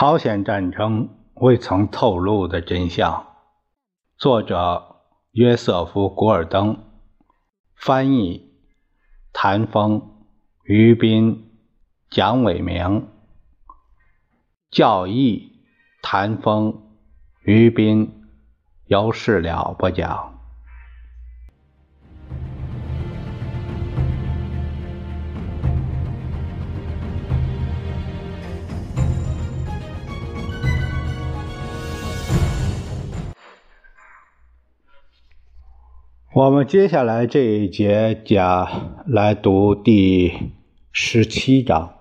朝鲜战争未曾透露的真相。作者：约瑟夫·古尔登，翻译：谭峰、于斌、蒋伟明，教义：谭峰、于斌，由事了播讲。我们接下来这一节讲来读第十七章。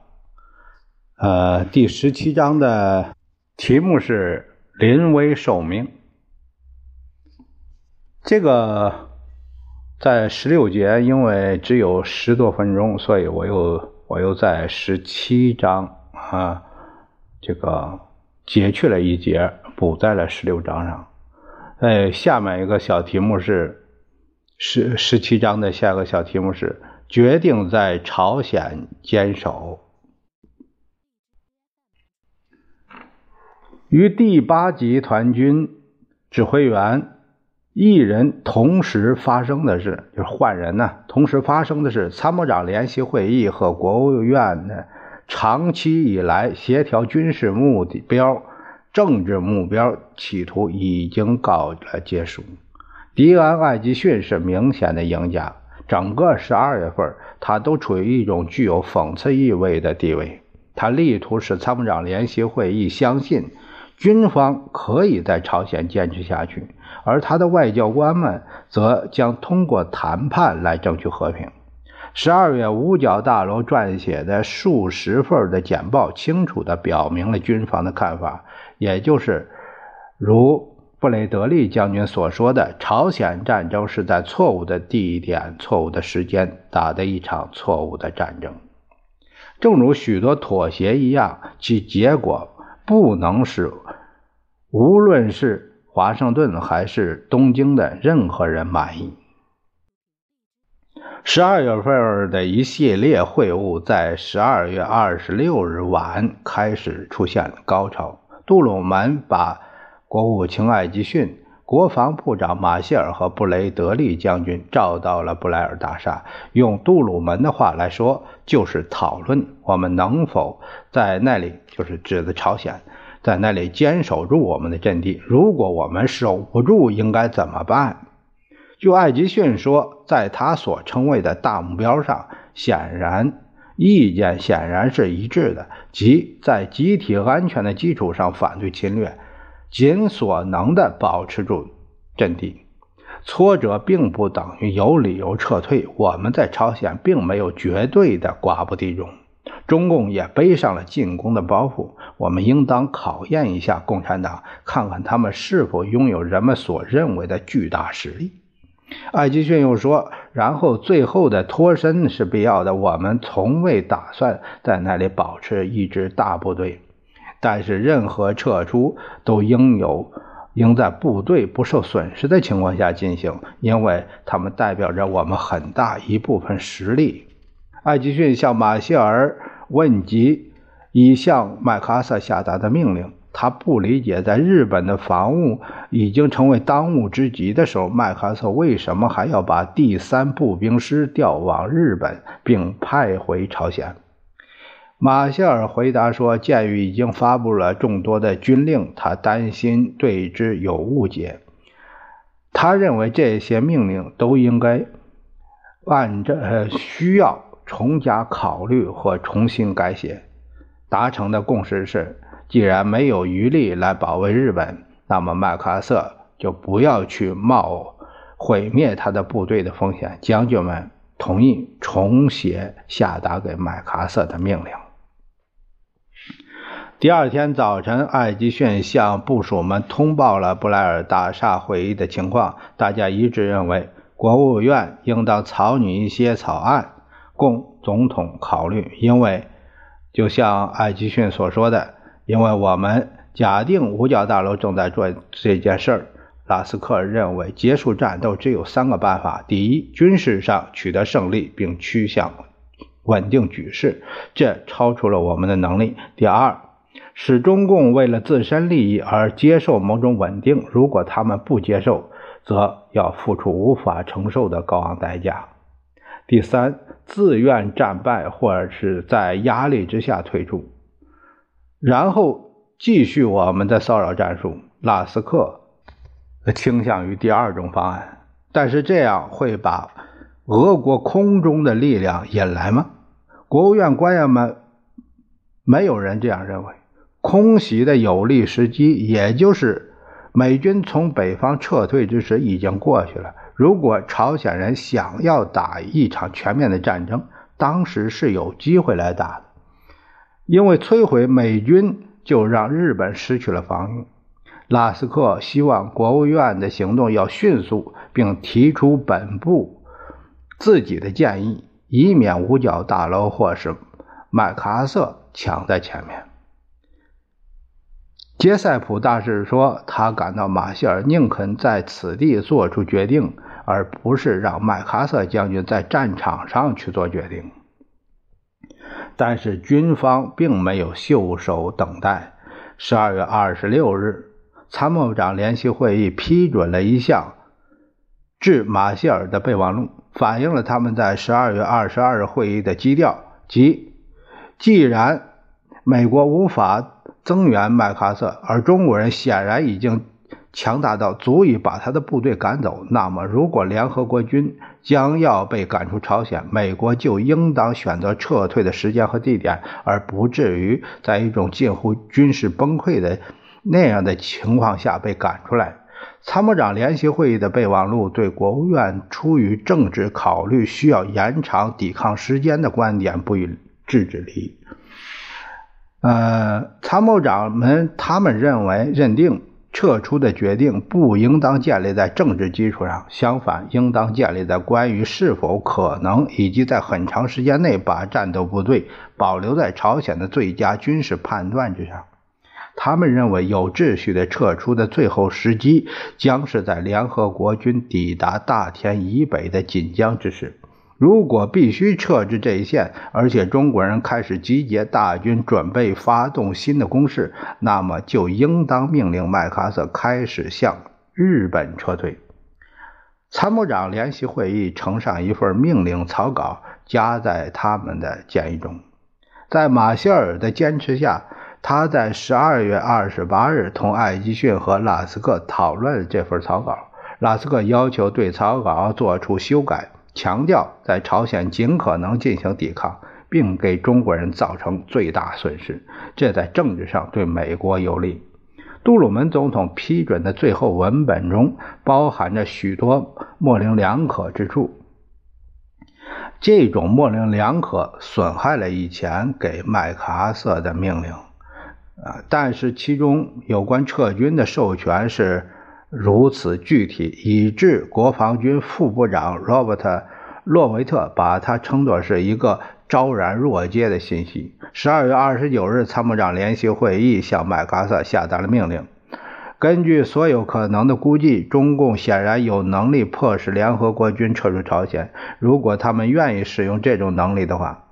呃，第十七章的题目是“临危受命”。这个在十六节，因为只有十多分钟，所以我又我又在十七章啊，这个截去了一节，补在了十六章上。呃，下面一个小题目是。十十七章的下个小题目是决定在朝鲜坚守。与第八集团军指挥员一人同时发生的是，就是换人呢。同时发生的是，参谋长联席会议和国务院的，长期以来协调军事目标、政治目标企图已经告了结束。迪安·艾吉逊是明显的赢家。整个十二月份，他都处于一种具有讽刺意味的地位。他力图使参谋长联席会议相信军方可以在朝鲜坚持下去，而他的外交官们则将通过谈判来争取和平。十二月，五角大楼撰写的数十份的简报清楚地表明了军方的看法，也就是如。布雷德利将军所说的朝鲜战争是在错误的地点、错误的时间打的一场错误的战争，正如许多妥协一样，其结果不能使无论是华盛顿还是东京的任何人满意。十二月份的一系列会晤在十二月二十六日晚开始出现高潮，杜鲁门把。国务卿艾吉逊、国防部长马歇尔和布雷德利将军召到了布莱尔大厦。用杜鲁门的话来说，就是讨论我们能否在那里，就是指的朝鲜，在那里坚守住我们的阵地。如果我们守不住，应该怎么办？就艾吉逊说，在他所称谓的大目标上，显然意见显然是一致的，即在集体安全的基础上反对侵略。尽所能地保持住阵地，挫折并不等于有理由撤退。我们在朝鲜并没有绝对的寡不敌众，中共也背上了进攻的包袱。我们应当考验一下共产党，看看他们是否拥有人们所认为的巨大实力。艾吉逊又说：“然后最后的脱身是必要的。我们从未打算在那里保持一支大部队。”但是，任何撤出都应有应在部队不受损失的情况下进行，因为他们代表着我们很大一部分实力。艾吉逊向马歇尔问及已向麦克阿瑟下达的命令，他不理解，在日本的防务已经成为当务之急的时候，麦克阿瑟为什么还要把第三步兵师调往日本，并派回朝鲜？马歇尔回答说：“鉴于已经发布了众多的军令，他担心对之有误解。他认为这些命令都应该按照需要重加考虑或重新改写。达成的共识是，既然没有余力来保卫日本，那么麦克阿瑟就不要去冒毁灭他的部队的风险。将军们同意重写下达给麦克阿瑟的命令。”第二天早晨，艾吉逊向部署们通报了布莱尔大厦会议的情况。大家一致认为，国务院应当草拟一些草案供总统考虑。因为，就像艾吉逊所说的，因为我们假定五角大楼正在做这件事儿。拉斯克认为，结束战斗只有三个办法：第一，军事上取得胜利并趋向稳定局势，这超出了我们的能力；第二，使中共为了自身利益而接受某种稳定。如果他们不接受，则要付出无法承受的高昂代价。第三，自愿战败或者是在压力之下退出，然后继续我们的骚扰战术。拉斯克倾向于第二种方案，但是这样会把俄国空中的力量引来吗？国务院官员们没有人这样认为。空袭的有利时机，也就是美军从北方撤退之时，已经过去了。如果朝鲜人想要打一场全面的战争，当时是有机会来打的，因为摧毁美军就让日本失去了防御。拉斯克希望国务院的行动要迅速，并提出本部自己的建议，以免五角大楼或是麦克阿瑟抢在前面。杰塞普大使说：“他感到马歇尔宁肯在此地做出决定，而不是让麦克阿瑟将军在战场上去做决定。”但是军方并没有袖手等待。十二月二十六日，参谋长联席会议批准了一项致马歇尔的备忘录，反映了他们在十二月二十二日会议的基调，即既然美国无法。增援麦克阿瑟，而中国人显然已经强大到足以把他的部队赶走。那么，如果联合国军将要被赶出朝鲜，美国就应当选择撤退的时间和地点，而不至于在一种近乎军事崩溃的那样的情况下被赶出来。参谋长联席会议的备忘录对国务院出于政治考虑需要延长抵抗时间的观点不予置之理。呃，参谋长们他们认为，认定撤出的决定不应当建立在政治基础上，相反，应当建立在关于是否可能以及在很长时间内把战斗部队保留在朝鲜的最佳军事判断之上。他们认为，有秩序的撤出的最后时机将是在联合国军抵达大田以北的锦江之时。如果必须撤至这一线，而且中国人开始集结大军，准备发动新的攻势，那么就应当命令麦克阿瑟开始向日本撤退。参谋长联席会议呈上一份命令草稿，夹在他们的建议中。在马歇尔的坚持下，他在十二月二十八日同艾吉逊和拉斯克讨论这份草稿。拉斯克要求对草稿作出修改。强调在朝鲜尽可能进行抵抗，并给中国人造成最大损失，这在政治上对美国有利。杜鲁门总统批准的最后文本中包含着许多模棱两可之处，这种模棱两可损害了以前给麦克阿瑟的命令。啊，但是其中有关撤军的授权是。如此具体，以致国防军副部长罗伯特·洛维特把它称作是一个昭然若揭的信息。十二月二十九日，参谋长联席会议向麦克阿瑟下达了命令。根据所有可能的估计，中共显然有能力迫使联合国军撤出朝鲜。如果他们愿意使用这种能力的话，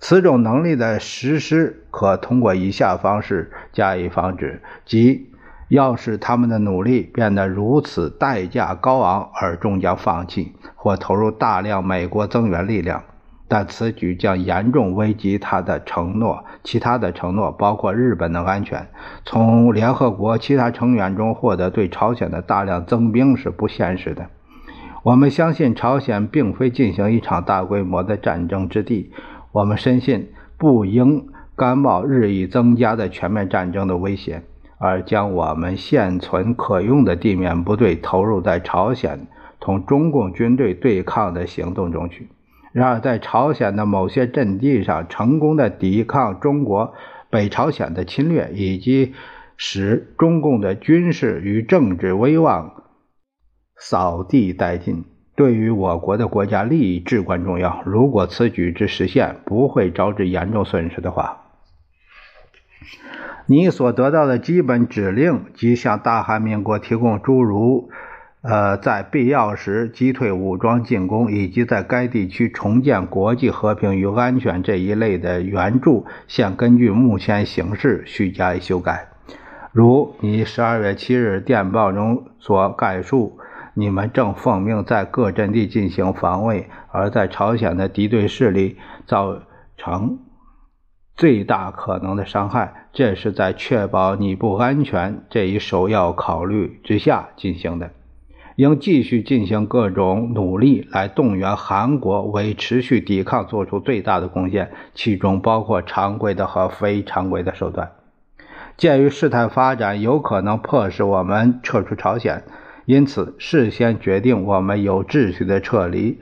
此种能力的实施可通过以下方式加以防止：即。要使他们的努力变得如此代价高昂，而终将放弃或投入大量美国增援力量，但此举将严重危及他的承诺。其他的承诺包括日本的安全。从联合国其他成员中获得对朝鲜的大量增兵是不现实的。我们相信朝鲜并非进行一场大规模的战争之地。我们深信不应甘冒日益增加的全面战争的危险。而将我们现存可用的地面部队投入在朝鲜同中共军队对抗的行动中去。然而，在朝鲜的某些阵地上成功的抵抗中国北朝鲜的侵略，以及使中共的军事与政治威望扫地殆尽，对于我国的国家利益至关重要。如果此举之实现不会招致严重损失的话，你所得到的基本指令即向大韩民国提供诸如呃，在必要时击退武装进攻，以及在该地区重建国际和平与安全这一类的援助，现根据目前形势需加以修改。如你十二月七日电报中所概述，你们正奉命在各阵地进行防卫，而在朝鲜的敌对势力造成最大可能的伤害，这是在确保你不安全这一首要考虑之下进行的。应继续进行各种努力来动员韩国为持续抵抗做出最大的贡献，其中包括常规的和非常规的手段。鉴于事态发展有可能迫使我们撤出朝鲜，因此事先决定我们有秩序的撤离，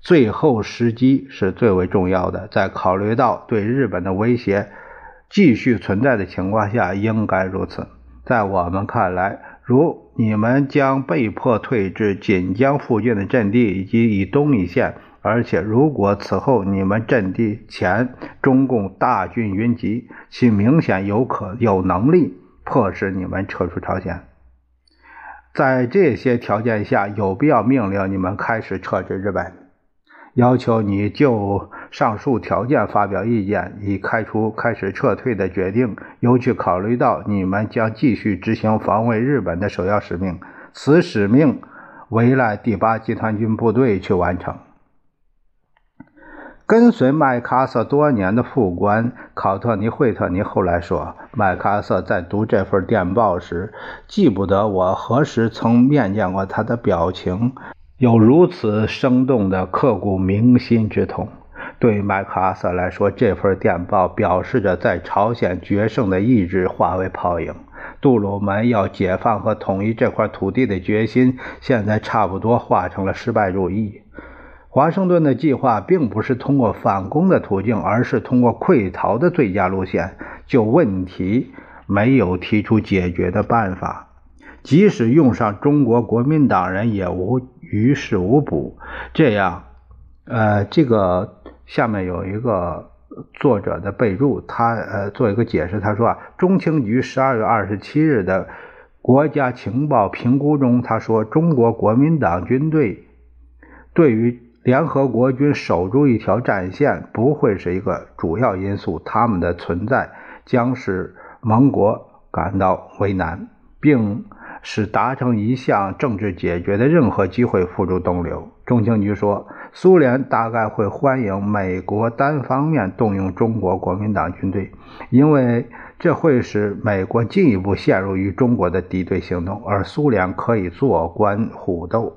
最后时机是最为重要的。在考虑到对日本的威胁继续存在的情况下，应该如此。在我们看来，如你们将被迫退至锦江附近的阵地以及以东一线，而且如果此后你们阵地前中共大军云集，其明显有可有能力迫使你们撤出朝鲜。在这些条件下，有必要命令你们开始撤至日本。要求你就上述条件发表意见，以开出开始撤退的决定。尤其考虑到你们将继续执行防卫日本的首要使命，此使命委赖第八集团军部队去完成。跟随麦克阿瑟多年的副官考特尼·惠特尼后来说，麦克阿瑟在读这份电报时，记不得我何时曾面见过他的表情。有如此生动的刻骨铭心之痛，对麦克阿瑟来说，这份电报表示着在朝鲜决胜的意志化为泡影。杜鲁门要解放和统一这块土地的决心，现在差不多化成了失败主义。华盛顿的计划并不是通过反攻的途径，而是通过溃逃的最佳路线。就问题没有提出解决的办法，即使用上中国国民党人，也无。于事无补，这样，呃，这个下面有一个作者的备注，他呃做一个解释，他说啊，中情局十二月二十七日的国家情报评估中，他说中国国民党军队对于联合国军守住一条战线不会是一个主要因素，他们的存在将使盟国感到为难，并。使达成一项政治解决的任何机会付诸东流。中情局说，苏联大概会欢迎美国单方面动用中国国民党军队，因为这会使美国进一步陷入与中国的敌对行动，而苏联可以坐观虎斗。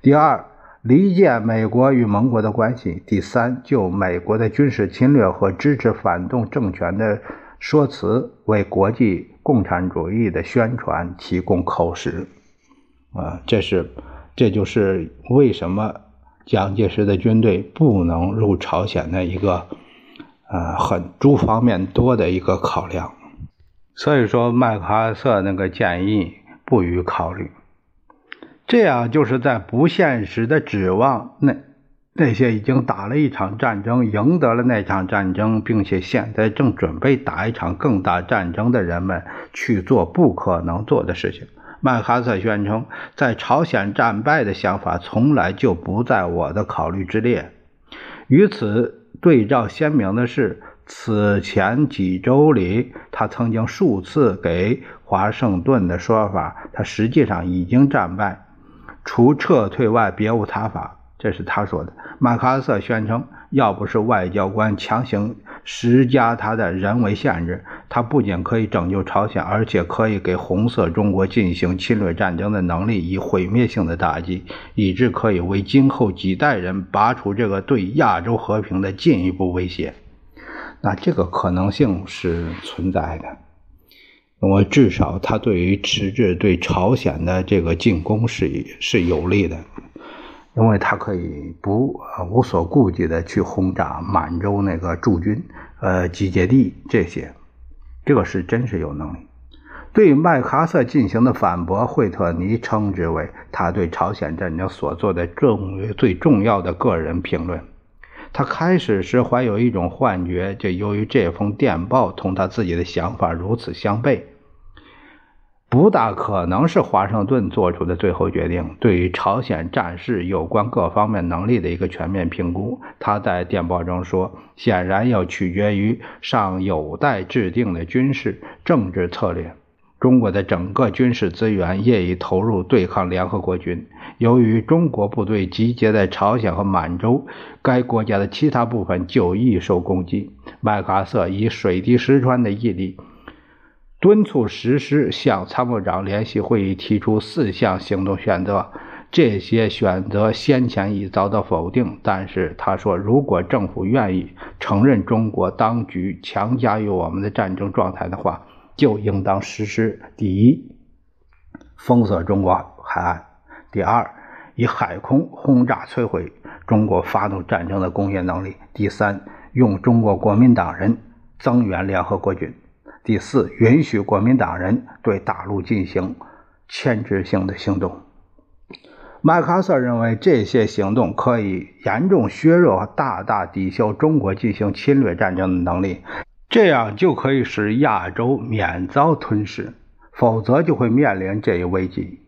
第二，离间美国与盟国的关系。第三，就美国的军事侵略和支持反动政权的说辞为国际。共产主义的宣传提供口实，啊，这是，这就是为什么蒋介石的军队不能入朝鲜的一个，呃，很诸方面多的一个考量。所以说，麦克阿瑟那个建议不予考虑，这样就是在不现实的指望那。那些已经打了一场战争、赢得了那场战争，并且现在正准备打一场更大战争的人们去做不可能做的事情。麦克阿瑟宣称，在朝鲜战败的想法从来就不在我的考虑之列。与此对照鲜明的是，此前几周里，他曾经数次给华盛顿的说法，他实际上已经战败，除撤退外别无他法。这是他说的。马克阿瑟宣称，要不是外交官强行施加他的人为限制，他不仅可以拯救朝鲜，而且可以给红色中国进行侵略战争的能力以毁灭性的打击，以致可以为今后几代人拔除这个对亚洲和平的进一步威胁。那这个可能性是存在的。我至少他对于迟滞对朝鲜的这个进攻是是有利的。因为他可以不无所顾忌的去轰炸满洲那个驻军、呃集结地这些，这个是真是有能力。对麦克阿瑟进行的反驳，惠特尼称之为他对朝鲜战争所做的重最重要的个人评论。他开始时怀有一种幻觉，就由于这封电报同他自己的想法如此相悖。不大可能是华盛顿做出的最后决定。对于朝鲜战事有关各方面能力的一个全面评估，他在电报中说：“显然要取决于尚有待制定的军事政治策略。中国的整个军事资源业已投入对抗联合国军。由于中国部队集结在朝鲜和满洲，该国家的其他部分就易受攻击。”麦克阿瑟以水滴石穿的毅力。敦促实施向参谋长联席会议提出四项行动选择，这些选择先前已遭到否定。但是他说，如果政府愿意承认中国当局强加于我们的战争状态的话，就应当实施：第一，封锁中国海岸；第二，以海空轰炸摧毁中国发动战争的工业能力；第三，用中国国民党人增援联合国军。第四，允许国民党人对大陆进行牵制性的行动。麦克阿瑟认为，这些行动可以严重削弱和大大抵消中国进行侵略战争的能力，这样就可以使亚洲免遭吞噬，否则就会面临这一危机。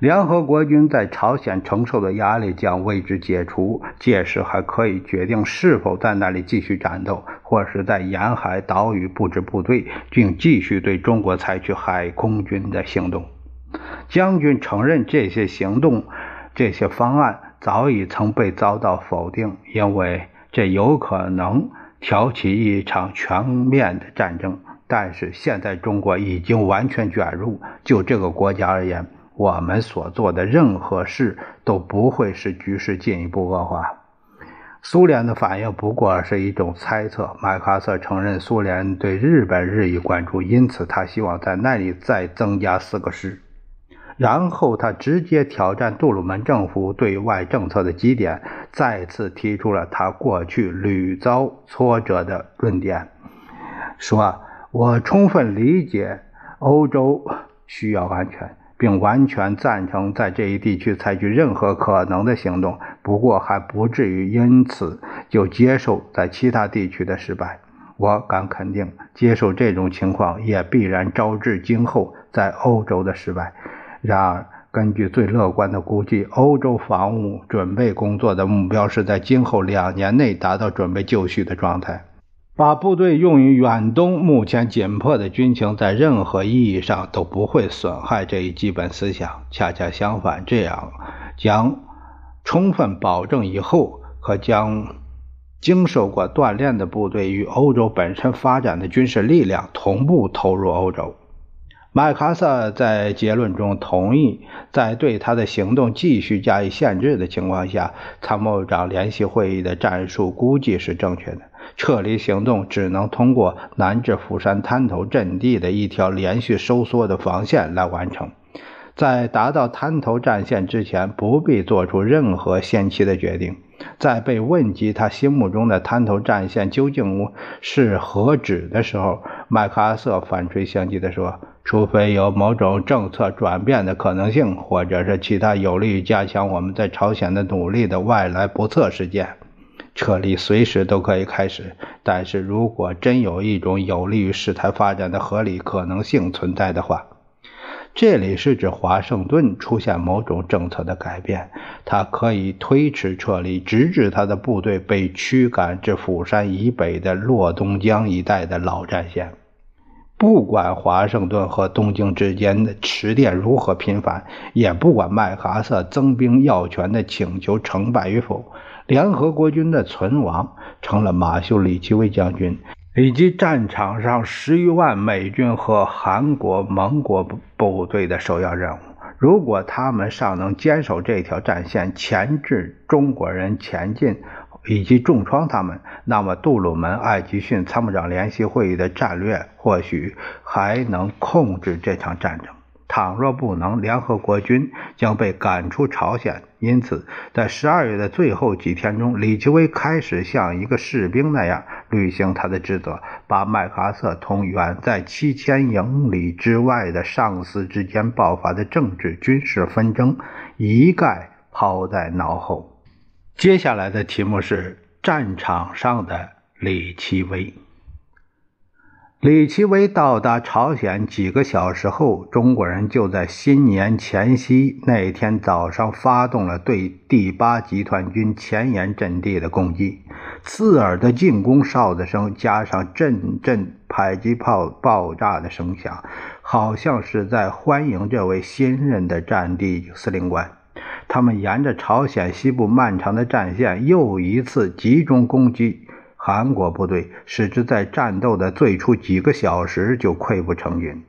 联合国军在朝鲜承受的压力将为之解除，届时还可以决定是否在那里继续战斗，或是在沿海岛屿布置部队，并继续对中国采取海空军的行动。将军承认这些行动、这些方案早已曾被遭到否定，因为这有可能挑起一场全面的战争。但是现在中国已经完全卷入，就这个国家而言。我们所做的任何事都不会使局势进一步恶化。苏联的反应不过是一种猜测。麦克阿瑟承认苏联对日本日益关注，因此他希望在那里再增加四个师。然后他直接挑战杜鲁门政府对外政策的基点，再次提出了他过去屡遭挫折的论点，说：“我充分理解欧洲需要安全。”并完全赞成在这一地区采取任何可能的行动，不过还不至于因此就接受在其他地区的失败。我敢肯定，接受这种情况也必然招致今后在欧洲的失败。然而，根据最乐观的估计，欧洲防务准备工作的目标是在今后两年内达到准备就绪的状态。把部队用于远东目前紧迫的军情，在任何意义上都不会损害这一基本思想。恰恰相反，这样将充分保证以后可将经受过锻炼的部队与欧洲本身发展的军事力量同步投入欧洲。麦克阿瑟在结论中同意，在对他的行动继续加以限制的情况下，参谋长联席会议的战术估计是正确的。撤离行动只能通过南至釜山滩头阵地的一条连续收缩的防线来完成。在达到滩头战线之前，不必做出任何先期的决定。在被问及他心目中的滩头战线究竟是何指的时候，麦克阿瑟反吹相讥地说：“除非有某种政策转变的可能性，或者是其他有利于加强我们在朝鲜的努力的外来不测事件。”撤离随时都可以开始，但是如果真有一种有利于事态发展的合理可能性存在的话，这里是指华盛顿出现某种政策的改变，他可以推迟撤离，直至他的部队被驱赶至釜山以北的洛东江一带的老战线。不管华盛顿和东京之间的迟电如何频繁，也不管麦克阿瑟增兵要权的请求成败与否。联合国军的存亡成了马修·里奇威将军以及战场上十余万美军和韩国、盟国部队的首要任务。如果他们尚能坚守这条战线，钳制中国人前进，以及重创他们，那么杜鲁门、艾吉逊参谋长联席会议的战略或许还能控制这场战争。倘若不能，联合国军将被赶出朝鲜。因此，在十二月的最后几天中，李奇微开始像一个士兵那样履行他的职责，把麦克阿瑟同远在七千英里之外的上司之间爆发的政治军事纷争一概抛在脑后。接下来的题目是战场上的李奇微。李奇微到达朝鲜几个小时后，中国人就在新年前夕那天早上发动了对第八集团军前沿阵地的攻击。刺耳的进攻哨子声加上阵阵迫击炮爆炸的声响，好像是在欢迎这位新任的战地司令官。他们沿着朝鲜西部漫长的战线，又一次集中攻击。韩国部队使之在战斗的最初几个小时就溃不成军。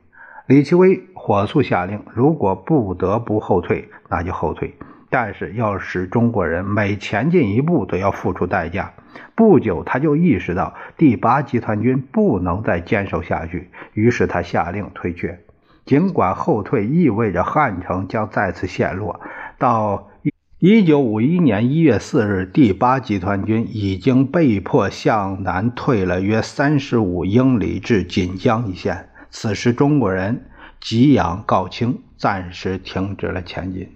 李奇微火速下令：如果不得不后退，那就后退。但是要使中国人每前进一步都要付出代价。不久，他就意识到第八集团军不能再坚守下去，于是他下令退却。尽管后退意味着汉城将再次陷落，到。一九五一年一月四日，第八集团军已经被迫向南退了约三十五英里至锦江一线。此时，中国人给养告罄，暂时停止了前进。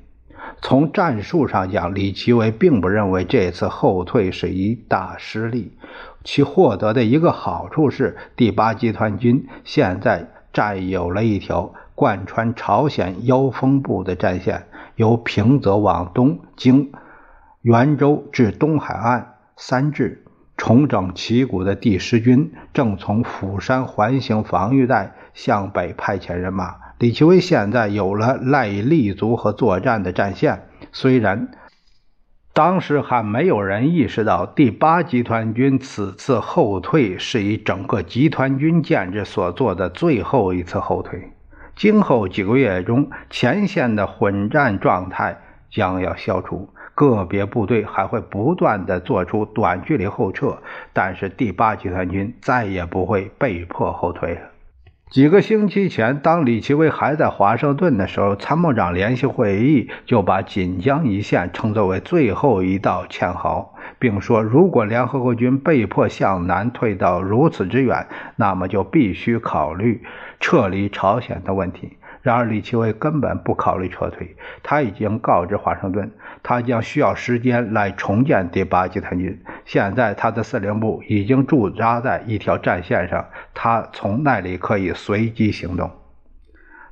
从战术上讲，李奇微并不认为这次后退是一大失利。其获得的一个好处是，第八集团军现在占有了一条贯穿朝鲜腰峰部的战线。由平泽往东，经元州至东海岸三至，重整旗鼓的第十军正从釜山环形防御带向北派遣人马。李奇微现在有了赖以立足和作战的战线。虽然当时还没有人意识到第八集团军此次后退是以整个集团军建制所做的最后一次后退。今后几个月中，前线的混战状态将要消除，个别部队还会不断的做出短距离后撤，但是第八集团军再也不会被迫后退了。几个星期前，当李奇微还在华盛顿的时候，参谋长联席会议就把锦江一线称作为最后一道堑壕。并说，如果联合国军被迫向南退到如此之远，那么就必须考虑撤离朝鲜的问题。然而，李奇微根本不考虑撤退。他已经告知华盛顿，他将需要时间来重建第八集团军。现在，他的司令部已经驻扎在一条战线上，他从那里可以随机行动。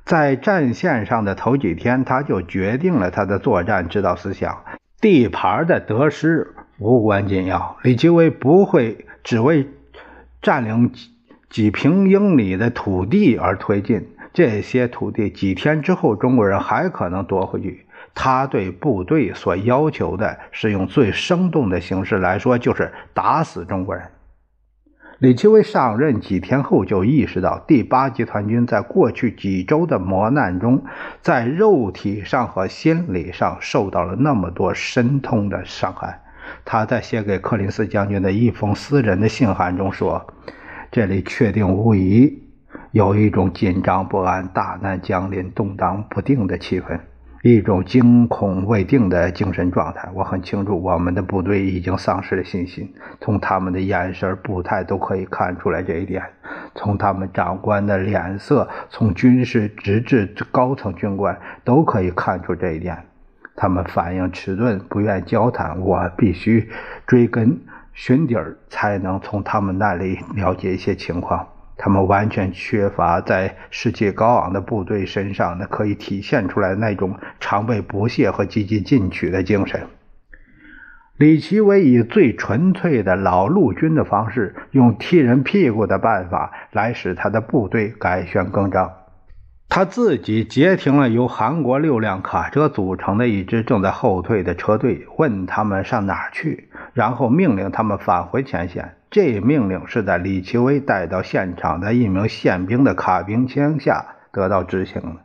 在战线上的头几天，他就决定了他的作战指导思想：地盘的得失。无关紧要，李奇微不会只为占领几几平英里的土地而推进。这些土地几天之后，中国人还可能夺回去。他对部队所要求的是用最生动的形式来说，就是打死中国人。李奇微上任几天后就意识到，第八集团军在过去几周的磨难中，在肉体上和心理上受到了那么多深痛的伤害。他在写给柯林斯将军的一封私人的信函中说：“这里确定无疑有一种紧张不安、大难将临、动荡不定的气氛，一种惊恐未定的精神状态。我很清楚，我们的部队已经丧失了信心，从他们的眼神、步态都可以看出来这一点；从他们长官的脸色，从军事直至高层军官都可以看出这一点。”他们反应迟钝，不愿交谈。我必须追根寻底儿，才能从他们那里了解一些情况。他们完全缺乏在士气高昂的部队身上那可以体现出来那种常备不懈和积极进取的精神。李奇微以最纯粹的老陆军的方式，用踢人屁股的办法来使他的部队改弦更张。他自己截停了由韩国六辆卡车组成的一支正在后退的车队，问他们上哪去，然后命令他们返回前线。这命令是在李奇微带到现场的一名宪兵的卡宾枪下得到执行的。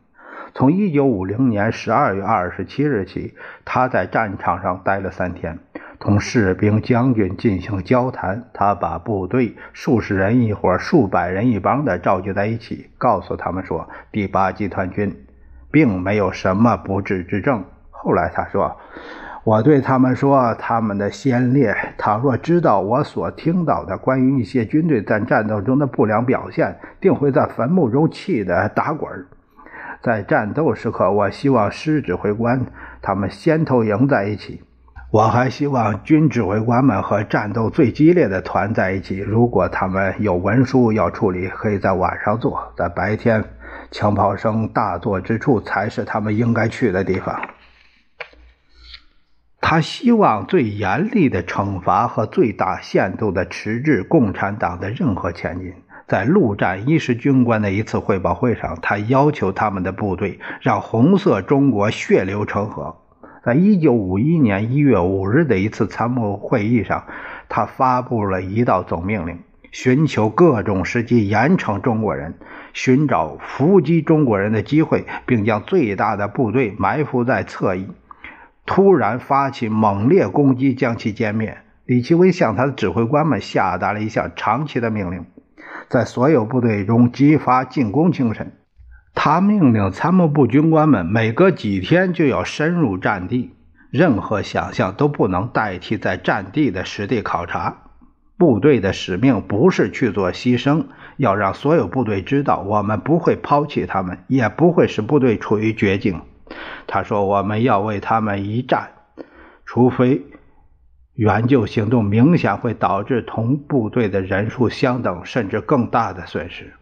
从1950年12月27日起，他在战场上待了三天。同士兵、将军进行交谈，他把部队数十人一伙、数百人一帮的召集在一起，告诉他们说：“第八集团军并没有什么不治之症。”后来他说：“我对他们说，他们的先烈倘若知道我所听到的关于一些军队在战斗中的不良表现，定会在坟墓中气得打滚。在战斗时刻，我希望师指挥官他们先头营在一起。”我还希望军指挥官们和战斗最激烈的团在一起。如果他们有文书要处理，可以在晚上做，在白天枪炮声大作之处才是他们应该去的地方。他希望最严厉的惩罚和最大限度的迟滞共产党的任何前进。在陆战一师军官的一次汇报会上，他要求他们的部队让红色中国血流成河。在一九五一年一月五日的一次参谋会议上，他发布了一道总命令，寻求各种时机严惩中国人，寻找伏击中国人的机会，并将最大的部队埋伏在侧翼，突然发起猛烈攻击，将其歼灭。李奇微向他的指挥官们下达了一项长期的命令，在所有部队中激发进攻精神。他命令参谋部军官们每隔几天就要深入战地，任何想象都不能代替在战地的实地考察。部队的使命不是去做牺牲，要让所有部队知道，我们不会抛弃他们，也不会使部队处于绝境。他说：“我们要为他们一战，除非援救行动明显会导致同部队的人数相等甚至更大的损失。”